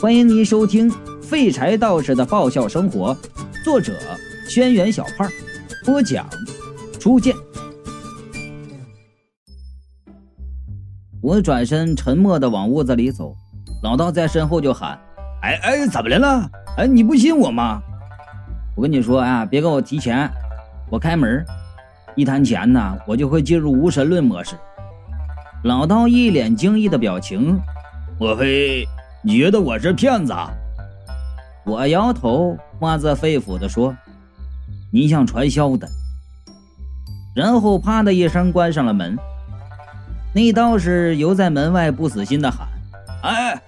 欢迎您收听《废柴道士的爆笑生活》，作者：轩辕小胖，播讲：初见。我转身沉默的往屋子里走，老道在身后就喊：“哎哎，怎么来了？哎，你不信我吗？我跟你说啊，别跟我提钱，我开门，一谈钱呢，我就会进入无神论模式。”老道一脸惊异的表情，莫非？你觉得我是骗子？我摇头，发自肺腑地说：“你像传销的。”然后啪的一声关上了门。那道士犹在门外不死心地喊：“哎，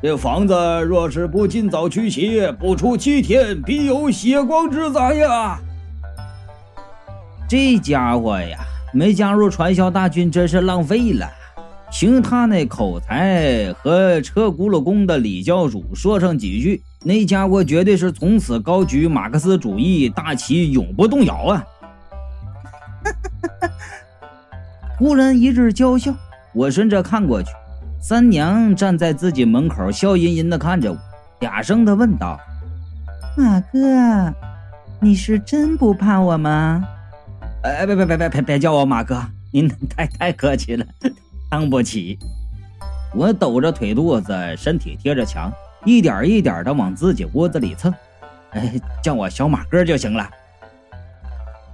这房子若是不尽早驱邪，不出七天必有血光之灾呀！”这家伙呀，没加入传销大军真是浪费了。凭他那口才和车轱辘工的李教主说上几句，那家伙绝对是从此高举马克思主义大旗，永不动摇啊！哈哈忽然一阵娇笑，我顺着看过去，三娘站在自己门口，笑吟吟的看着我，嗲声的问道：“马哥，你是真不怕我吗？”哎，别别别别别别叫我马哥，您太太客气了。当不起，我抖着腿肚子，身体贴着墙，一点一点的往自己窝子里蹭。哎，叫我小马哥就行了。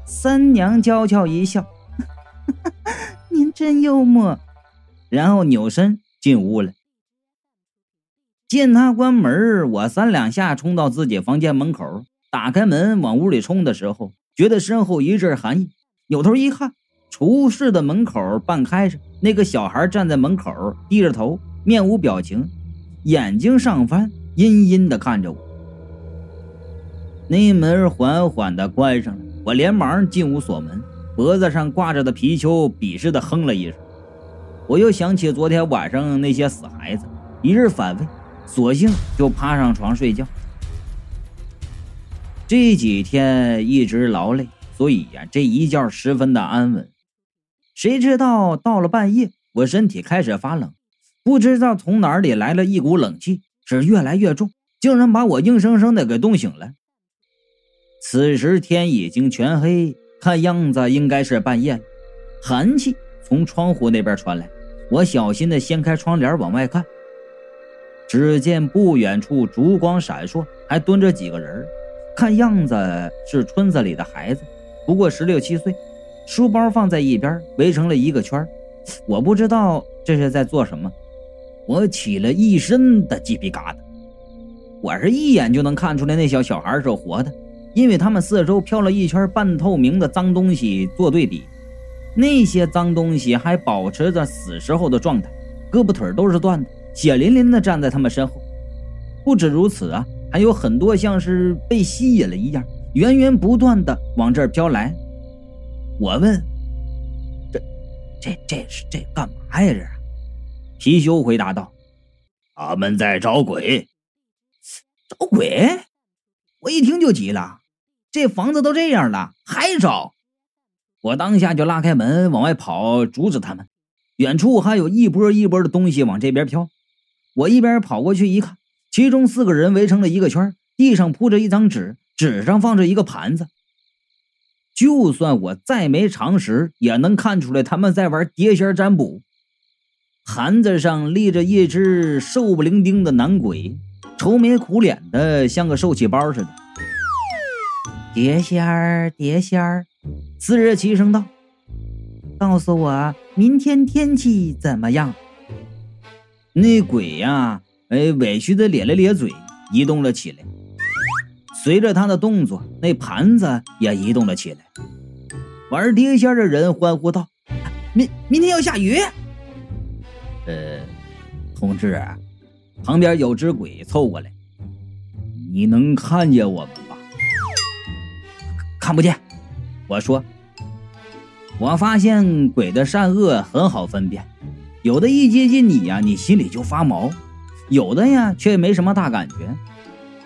三娘娇俏一笑：“ 您真幽默。”然后扭身进屋了。见他关门，我三两下冲到自己房间门口，打开门往屋里冲的时候，觉得身后一阵寒意，扭头一看。厨室的门口半开着，那个小孩站在门口，低着头，面无表情，眼睛上翻，阴阴的看着我。那门缓缓的关上了，我连忙进屋锁门，脖子上挂着的皮球鄙视的哼了一声。我又想起昨天晚上那些死孩子，一日反胃，索性就趴上床睡觉。这几天一直劳累，所以呀，这一觉十分的安稳。谁知道到了半夜，我身体开始发冷，不知道从哪里来了一股冷气，是越来越重，竟然把我硬生生的给冻醒了。此时天已经全黑，看样子应该是半夜了。寒气从窗户那边传来，我小心的掀开窗帘往外看，只见不远处烛光闪烁，还蹲着几个人，看样子是村子里的孩子，不过十六七岁。书包放在一边，围成了一个圈我不知道这是在做什么，我起了一身的鸡皮疙瘩。我是一眼就能看出来那小小孩是活的，因为他们四周飘了一圈半透明的脏东西做对比，那些脏东西还保持着死时候的状态，胳膊腿都是断的，血淋淋的站在他们身后。不止如此啊，还有很多像是被吸引了一样，源源不断的往这儿飘来。我问：“这、这、这是这干嘛呀？”这貔貅回答道：“他们在找鬼。”找鬼！我一听就急了，这房子都这样了，还找！我当下就拉开门往外跑，阻止他们。远处还有一波一波的东西往这边飘。我一边跑过去一看，其中四个人围成了一个圈，地上铺着一张纸，纸上放着一个盘子。就算我再没常识，也能看出来他们在玩碟仙占卜。盘子上立着一只瘦不伶仃的男鬼，愁眉苦脸的，像个受气包似的。碟仙儿，碟仙儿，四人齐声道：“告诉我明天天气怎么样？”那鬼呀，哎，委屈的咧了咧嘴，移动了起来。随着他的动作，那盘子也移动了起来。玩碟仙的人欢呼道：“明明天要下雨。”呃，同志，旁边有只鬼凑过来：“你能看见我们吗？”看不见。我说：“我发现鬼的善恶很好分辨，有的一接近你呀，你心里就发毛；有的呀，却没什么大感觉。”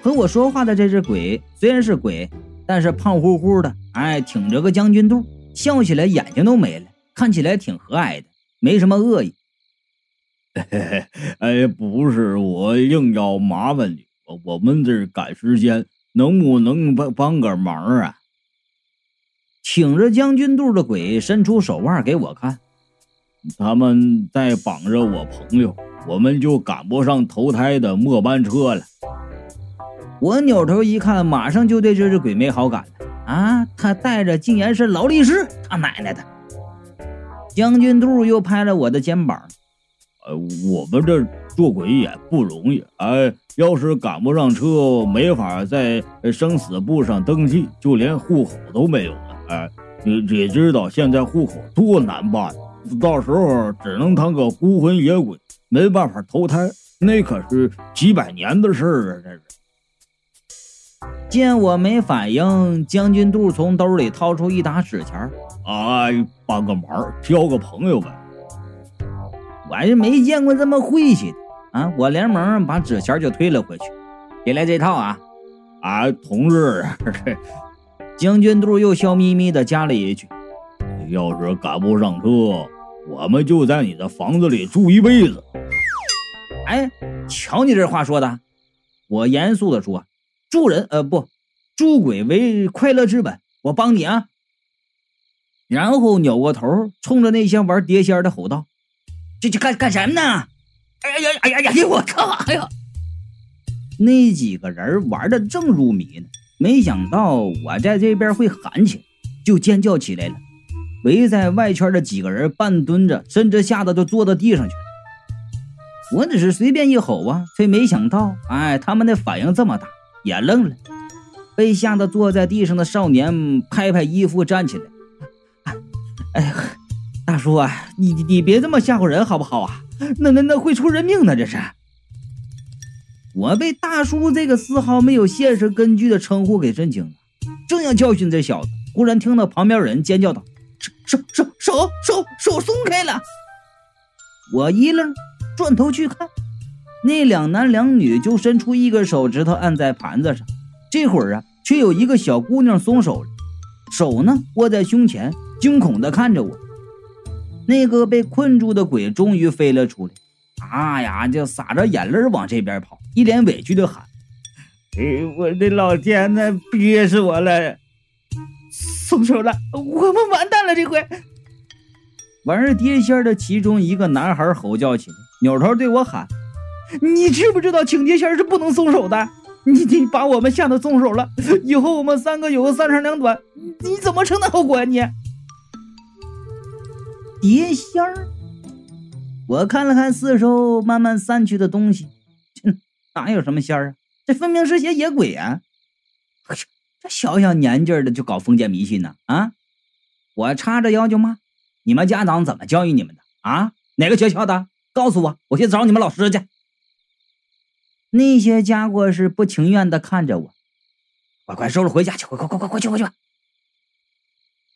和我说话的这只鬼虽然是鬼，但是胖乎乎的，哎，挺着个将军肚，笑起来眼睛都没了，看起来挺和蔼的，没什么恶意。哎，不是我硬要麻烦你，我我们这赶时间，能不能帮帮个忙啊？挺着将军肚的鬼伸出手腕给我看，他们在绑着我朋友，我们就赶不上投胎的末班车了。我扭头一看，马上就对这只鬼没好感了啊！他带着竟然是劳力士，他奶奶的！将军肚又拍了我的肩膀，呃，我们这做鬼也不容易，哎，要是赶不上车，没法在生死簿上登记，就连户口都没有了。哎，你你知道现在户口多难办，到时候只能当个孤魂野鬼，没办法投胎，那可是几百年的事儿啊！这是。见我没反应，将军肚从兜里掏出一沓纸钱儿，哎，帮个忙，交个朋友呗。我还是没见过这么晦气的啊！我连忙把纸钱就推了回去，别来这套啊！啊，同志。将军肚又笑眯眯的加了一句：“要是赶不上车，我们就在你的房子里住一辈子。”哎，瞧你这话说的！我严肃的说：“助人，呃，不，助鬼为快乐之本，我帮你啊。”然后扭过头，冲着那些玩碟仙的吼道：“这这干干什么呢？”哎呀呀呀呀呀！我靠！哎呀，那几个人玩的正入迷呢。没想到我在这边会喊起来，就尖叫起来了。围在外圈的几个人半蹲着，甚至吓得都坐到地上去了。我只是随便一吼啊，却没想到，哎，他们的反应这么大，也愣了。被吓得坐在地上的少年拍拍衣服站起来，哎，大叔啊，你你别这么吓唬人好不好啊？那那那会出人命的，这是。我被大叔这个丝毫没有现实根据的称呼给震惊了，正要教训这小子，忽然听到旁边人尖叫道：“手手手手手手松开了！”我一愣，转头去看，那两男两女就伸出一个手指头按在盘子上，这会儿啊，却有一个小姑娘松手了，手呢握在胸前，惊恐地看着我。那个被困住的鬼终于飞了出来。啊呀！就撒着眼泪往这边跑，一脸委屈的喊：“哎，我的老天呐，憋死我了！松手了，我们完蛋了！这回玩碟仙的其中一个男孩吼叫起来，扭头对我喊：‘你知不知道请碟仙是不能松手的？你你把我们吓得松手了，以后我们三个有个三长两短，你怎么承担后果啊？你碟仙儿。’”我看了看四周慢慢散去的东西，哼，哪有什么仙儿啊？这分明是些野鬼啊！这小小年纪的就搞封建迷信呢？啊！我叉着腰就骂：“你们家长怎么教育你们的？啊？哪个学校的？告诉我，我去找你们老师去。”那些家伙是不情愿的看着我，快快收拾回家去！快快快快快去快去！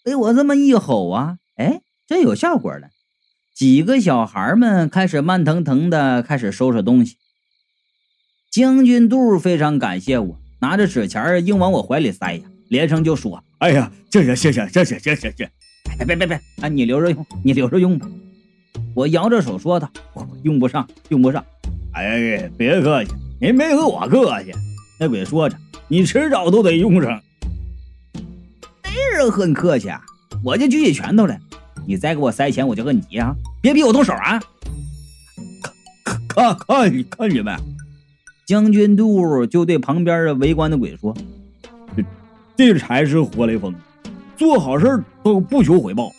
被我这么一吼啊，哎，真有效果了。几个小孩们开始慢腾腾的开始收拾东西。将军肚非常感谢我，拿着纸钱硬往我怀里塞呀，连声就说：“哎呀，这谢谢谢谢谢谢谢谢！别别别别，啊，你留着用，你留着用吧。”我摇着手说道：“用不上，用不上。”哎，别客气，您没和我客气。那鬼说着：“你迟早都得用上。”没人和你客气啊，我就举起拳头来。你再给我塞钱，我就和你急啊！别逼我动手啊！看，看，看，你看你们！将军肚就对旁边的围观的鬼说：“这这才是活雷锋，做好事都不求回报。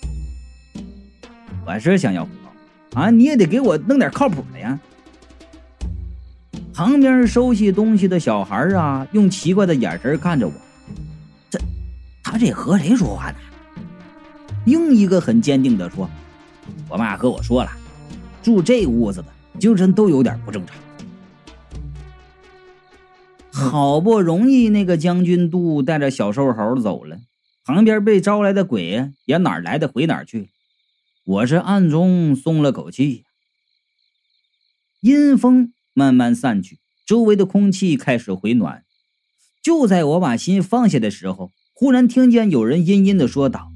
我是想要回报啊，你也得给我弄点靠谱的呀！”旁边收拾东西的小孩啊，用奇怪的眼神看着我。这，他这和谁说话呢？另一个很坚定的说：“我妈和我说了，住这屋子的精神都有点不正常。好不容易那个将军杜带着小瘦猴走了，旁边被招来的鬼也哪来的回哪去。我是暗中松了口气。阴风慢慢散去，周围的空气开始回暖。就在我把心放下的时候，忽然听见有人阴阴的说道。”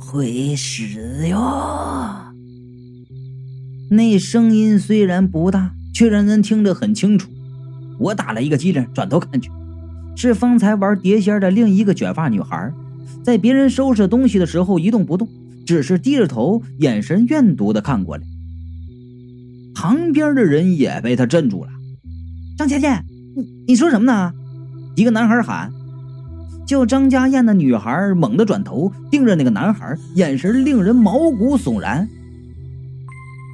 会死哟！那声音虽然不大，却让人听得很清楚。我打了一个激灵，转头看去，是方才玩碟仙的另一个卷发女孩，在别人收拾东西的时候一动不动，只是低着头，眼神怨毒的看过来。旁边的人也被他镇住了。张倩倩，你你说什么呢？一个男孩喊。叫张家燕的女孩猛地转头，盯着那个男孩，眼神令人毛骨悚然。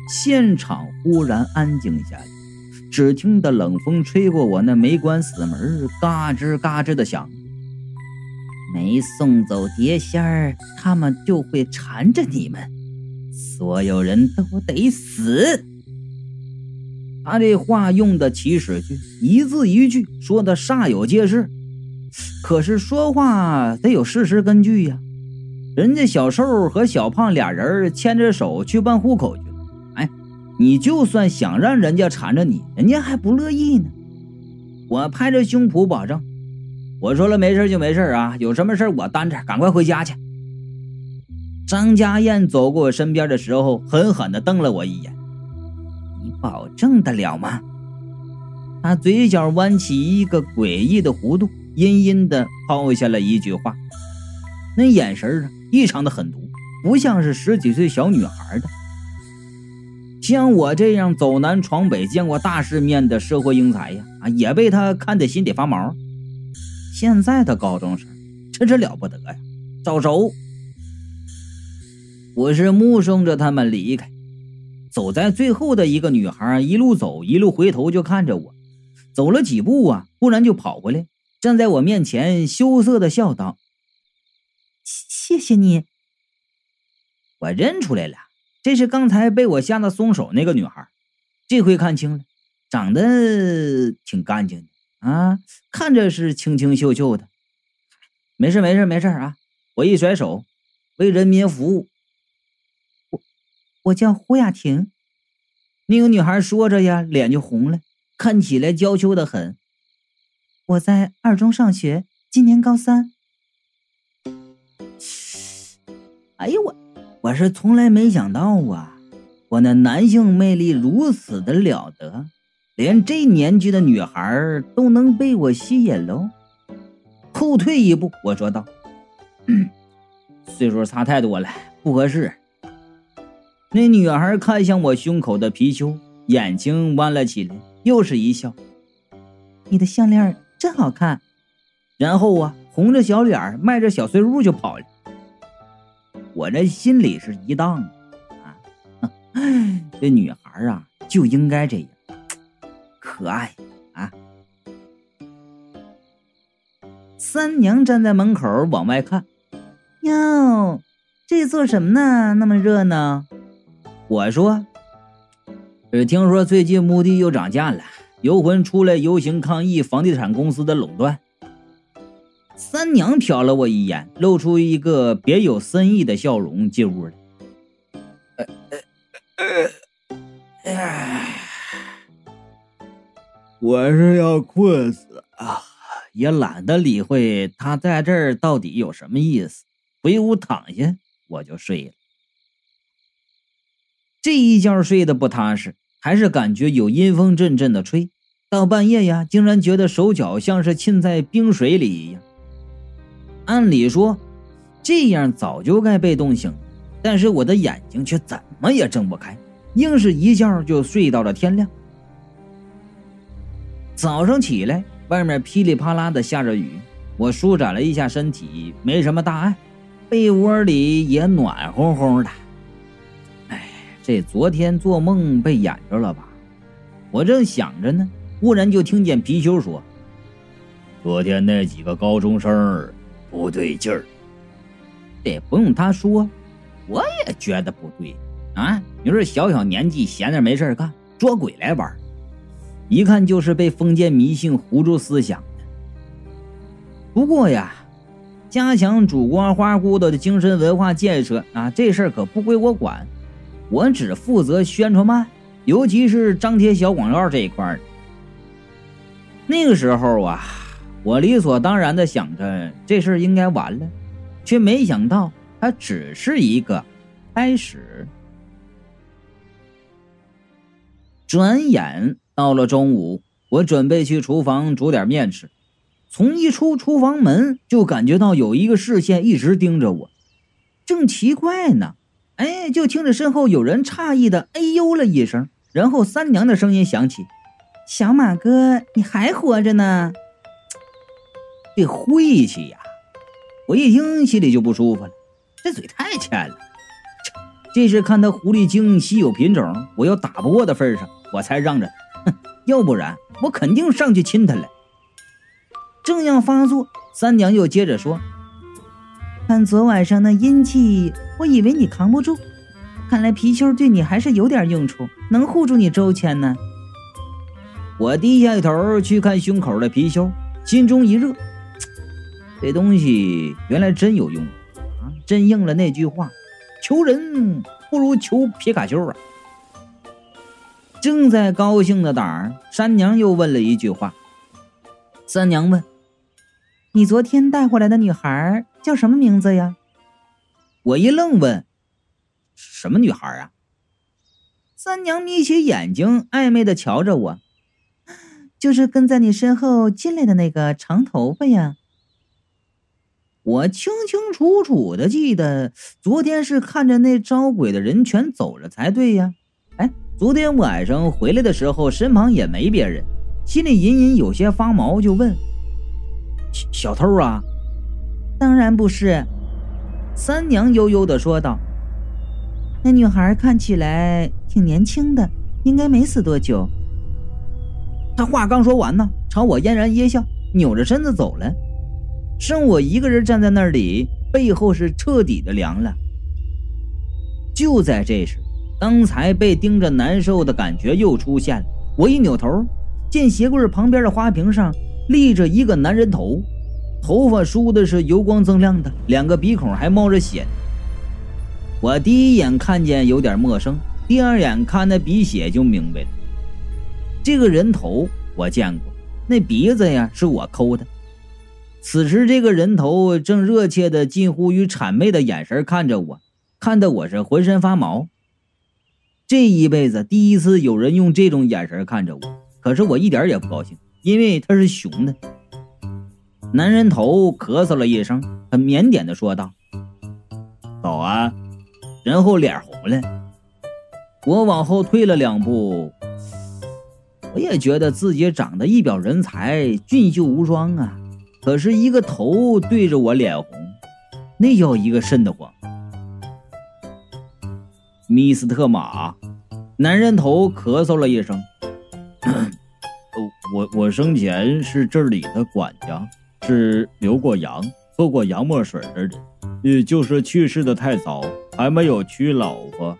现场忽然安静下来，只听得冷风吹过我那没关死门，嘎吱嘎吱的响。没送走碟仙儿，他们就会缠着你们，所有人都得死。他这话用的起始句，一字一句说的煞有介事。可是说话得有事实根据呀，人家小瘦和小胖俩人牵着手去办户口去了。哎，你就算想让人家缠着你，人家还不乐意呢。我拍着胸脯保证，我说了没事就没事啊，有什么事我担着，赶快回家去。张家燕走过我身边的时候，狠狠地瞪了我一眼：“你保证得了吗？”他嘴角弯起一个诡异的弧度。阴阴的抛下了一句话，那眼神啊异常的狠毒，不像是十几岁小女孩的。像我这样走南闯北、见过大世面的社会英才呀，啊，也被他看得心里发毛。现在的高中生真是了不得呀！早熟。我是目送着他们离开，走在最后的一个女孩一路走一路回头就看着我，走了几步啊，忽然就跑回来。站在我面前，羞涩的笑道：“谢谢你。”我认出来了，这是刚才被我吓得松手那个女孩。这回看清了，长得挺干净的啊，看着是清清秀秀的。没事，没事，没事啊！我一甩手，为人民服务。我叫胡雅婷。那个女孩说着呀，脸就红了，看起来娇羞的很。我在二中上学，今年高三。哎呦我，我是从来没想到啊，我那男性魅力如此的了得，连这年纪的女孩都能被我吸引喽。后退一步，我说道：“ 岁数差太多了，不合适。”那女孩看向我胸口的貔貅，眼睛弯了起来，又是一笑：“你的项链。”真好看，然后啊，红着小脸迈着小碎步就跑了。我这心里是一荡啊，这女孩啊就应该这样，可爱啊。三娘站在门口往外看，哟，这做什么呢？那么热闹。我说，只，听说最近墓地又涨价了。游魂出来游行抗议房地产公司的垄断。三娘瞟了我一眼，露出一个别有深意的笑容，进屋了。我是要困死啊，也懒得理会他在这儿到底有什么意思，回屋躺下我就睡了。这一觉睡得不踏实，还是感觉有阴风阵阵的吹。到半夜呀，竟然觉得手脚像是浸在冰水里一样。按理说，这样早就该被冻醒，但是我的眼睛却怎么也睁不开，硬是一觉就睡到了天亮。早上起来，外面噼里啪啦的下着雨，我舒展了一下身体，没什么大碍，被窝里也暖烘烘的。这昨天做梦被演着了吧？我正想着呢。忽然就听见貔貅说：“昨天那几个高中生不对劲儿。”这不用他说，我也觉得不对啊！你说小小年纪闲着没事干，捉鬼来玩，一看就是被封建迷信糊住思想的。不过呀，加强主观花骨朵的精神文化建设啊，这事儿可不归我管，我只负责宣传慢，尤其是张贴小广告这一块儿。那个时候啊，我理所当然的想着这事应该完了，却没想到它只是一个开始。转眼到了中午，我准备去厨房煮点面吃。从一出厨房门，就感觉到有一个视线一直盯着我。正奇怪呢，哎，就听着身后有人诧异的“哎呦”了一声，然后三娘的声音响起：“小马哥，你还活着呢？”这晦气呀！我一听心里就不舒服了，这嘴太欠了。这是看他狐狸精稀有品种，我又打不过的份上，我才让着。哼，要不然我肯定上去亲他了。正要发作，三娘又接着说：“看昨晚上那阴气，我以为你扛不住，看来貔貅对你还是有点用处，能护住你周全呢。”我低下头去看胸口的貔貅，心中一热，这东西原来真有用啊！真应了那句话。求人不如求皮卡丘啊！正在高兴的胆儿，三娘又问了一句话。三娘问：“你昨天带回来的女孩叫什么名字呀？”我一愣，问：“什么女孩啊？”三娘眯起眼睛，暧昧的瞧着我：“就是跟在你身后进来的那个长头发呀。”我清清楚楚的记得，昨天是看着那招鬼的人全走了才对呀。哎，昨天晚上回来的时候，身旁也没别人，心里隐隐有些发毛，就问：“小偷啊？”“当然不是。”三娘悠悠的说道。“那女孩看起来挺年轻的，应该没死多久。”他话刚说完呢，朝我嫣然一笑，扭着身子走了。剩我一个人站在那里，背后是彻底的凉了。就在这时，刚才被盯着难受的感觉又出现了。我一扭头，见鞋柜旁边的花瓶上立着一个男人头，头发梳的是油光锃亮的，两个鼻孔还冒着血。我第一眼看见有点陌生，第二眼看那鼻血就明白了。这个人头我见过，那鼻子呀是我抠的。此时，这个人头正热切的、近乎于谄媚的眼神看着我，看得我是浑身发毛。这一辈子第一次有人用这种眼神看着我，可是我一点也不高兴，因为他是熊的。男人头咳嗽了一声，很腼腆的说道：“早安。”然后脸红了。我往后退了两步，我也觉得自己长得一表人才，俊秀无双啊。可是，一个头对着我脸红，那叫一个瘆得慌。米斯特马，男人头咳嗽了一声。我我生前是这里的管家，是留过洋、喝过洋墨水的人，呃，就是去世的太早，还没有娶老婆。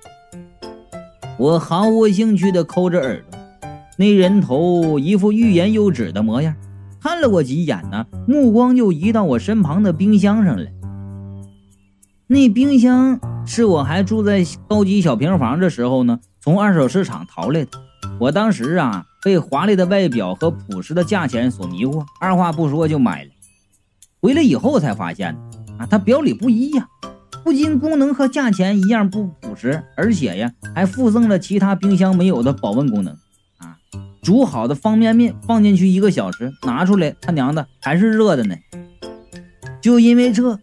我毫无兴趣的抠着耳朵，那人头一副欲言又止的模样。看了我几眼呢，目光就移到我身旁的冰箱上了。那冰箱是我还住在高级小平房的时候呢，从二手市场淘来的。我当时啊，被华丽的外表和朴实的价钱所迷惑，二话不说就买了。回来以后才发现，啊，它表里不一呀，不仅功能和价钱一样不朴实，而且呀，还附赠了其他冰箱没有的保温功能。啊煮好的方便面放进去一个小时，拿出来，他娘的还是热的呢。就因为这，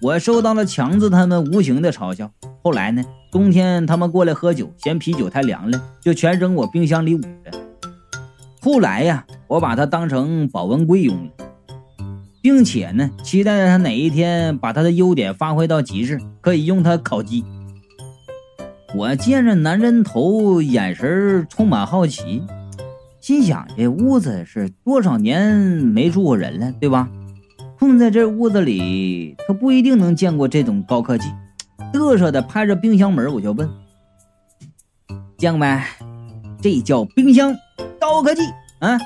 我受到了强子他们无情的嘲笑。后来呢，冬天他们过来喝酒，嫌啤酒太凉了，就全扔我冰箱里捂着。后来呀，我把它当成保温柜用了，并且呢，期待着它哪一天把它的优点发挥到极致，可以用它烤鸡。我见着男人头，眼神充满好奇。心想：这屋子是多少年没住过人了，对吧？困在这屋子里，他不一定能见过这种高科技。嘚瑟的拍着冰箱门，我就问：“将们，这叫冰箱高科技啊？”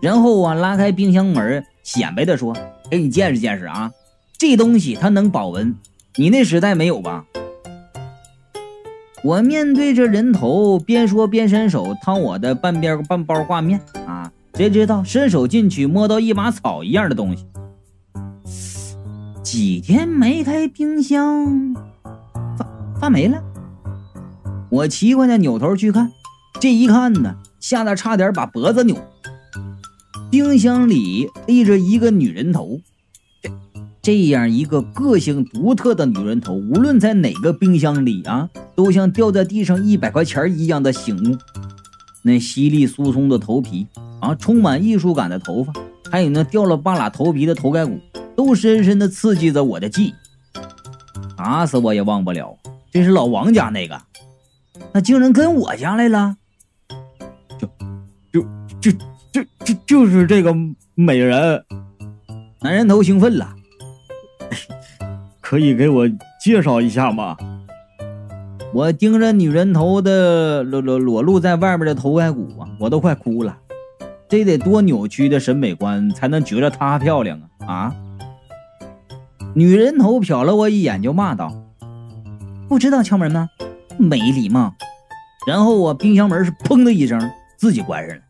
然后啊，拉开冰箱门，显摆的说：“给你见识见识啊，这东西它能保温，你那时代没有吧？”我面对着人头，边说边伸手掏我的半边半包挂面啊！谁知道伸手进去摸到一把草一样的东西。几天没开冰箱，发发霉了。我奇怪的扭头去看，这一看呢，吓得差点把脖子扭。冰箱里立着一个女人头，这这样一个个性独特的女人头，无论在哪个冰箱里啊，都像掉在地上一百块钱一样的醒目。那稀里疏松的头皮啊，充满艺术感的头发，还有那掉了半拉头皮的头盖骨，都深深的刺激着我的记忆。打死我也忘不了，这是老王家那个，那竟然跟我家来了，就就就就是这个美人。男人头兴奋了，可以给我介绍一下吗？我盯着女人头的裸裸裸露在外面的头盖骨啊，我都快哭了。这得多扭曲的审美观才能觉得她漂亮啊啊！女人头瞟了我一眼，就骂道：“不知道敲门吗？没礼貌！”然后我冰箱门是砰的一声自己关上了。